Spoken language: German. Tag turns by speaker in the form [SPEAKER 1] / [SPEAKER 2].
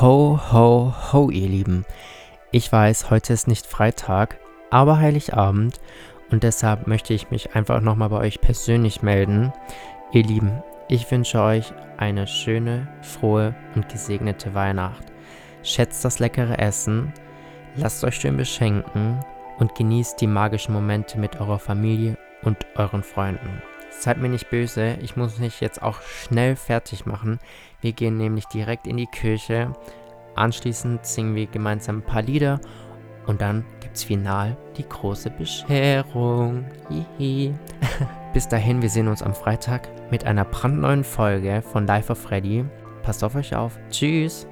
[SPEAKER 1] Ho, ho, ho, ihr Lieben. Ich weiß, heute ist nicht Freitag, aber Heiligabend und deshalb möchte ich mich einfach nochmal bei euch persönlich melden. Ihr Lieben, ich wünsche euch eine schöne, frohe und gesegnete Weihnacht. Schätzt das leckere Essen, lasst euch schön beschenken und genießt die magischen Momente mit eurer Familie und euren Freunden. Seid mir nicht böse, ich muss mich jetzt auch schnell fertig machen. Wir gehen nämlich direkt in die Kirche. Anschließend singen wir gemeinsam ein paar Lieder und dann gibt's final die große Bescherung. Hihi. Bis dahin, wir sehen uns am Freitag mit einer brandneuen Folge von Life of Freddy. Passt auf euch auf. Tschüss.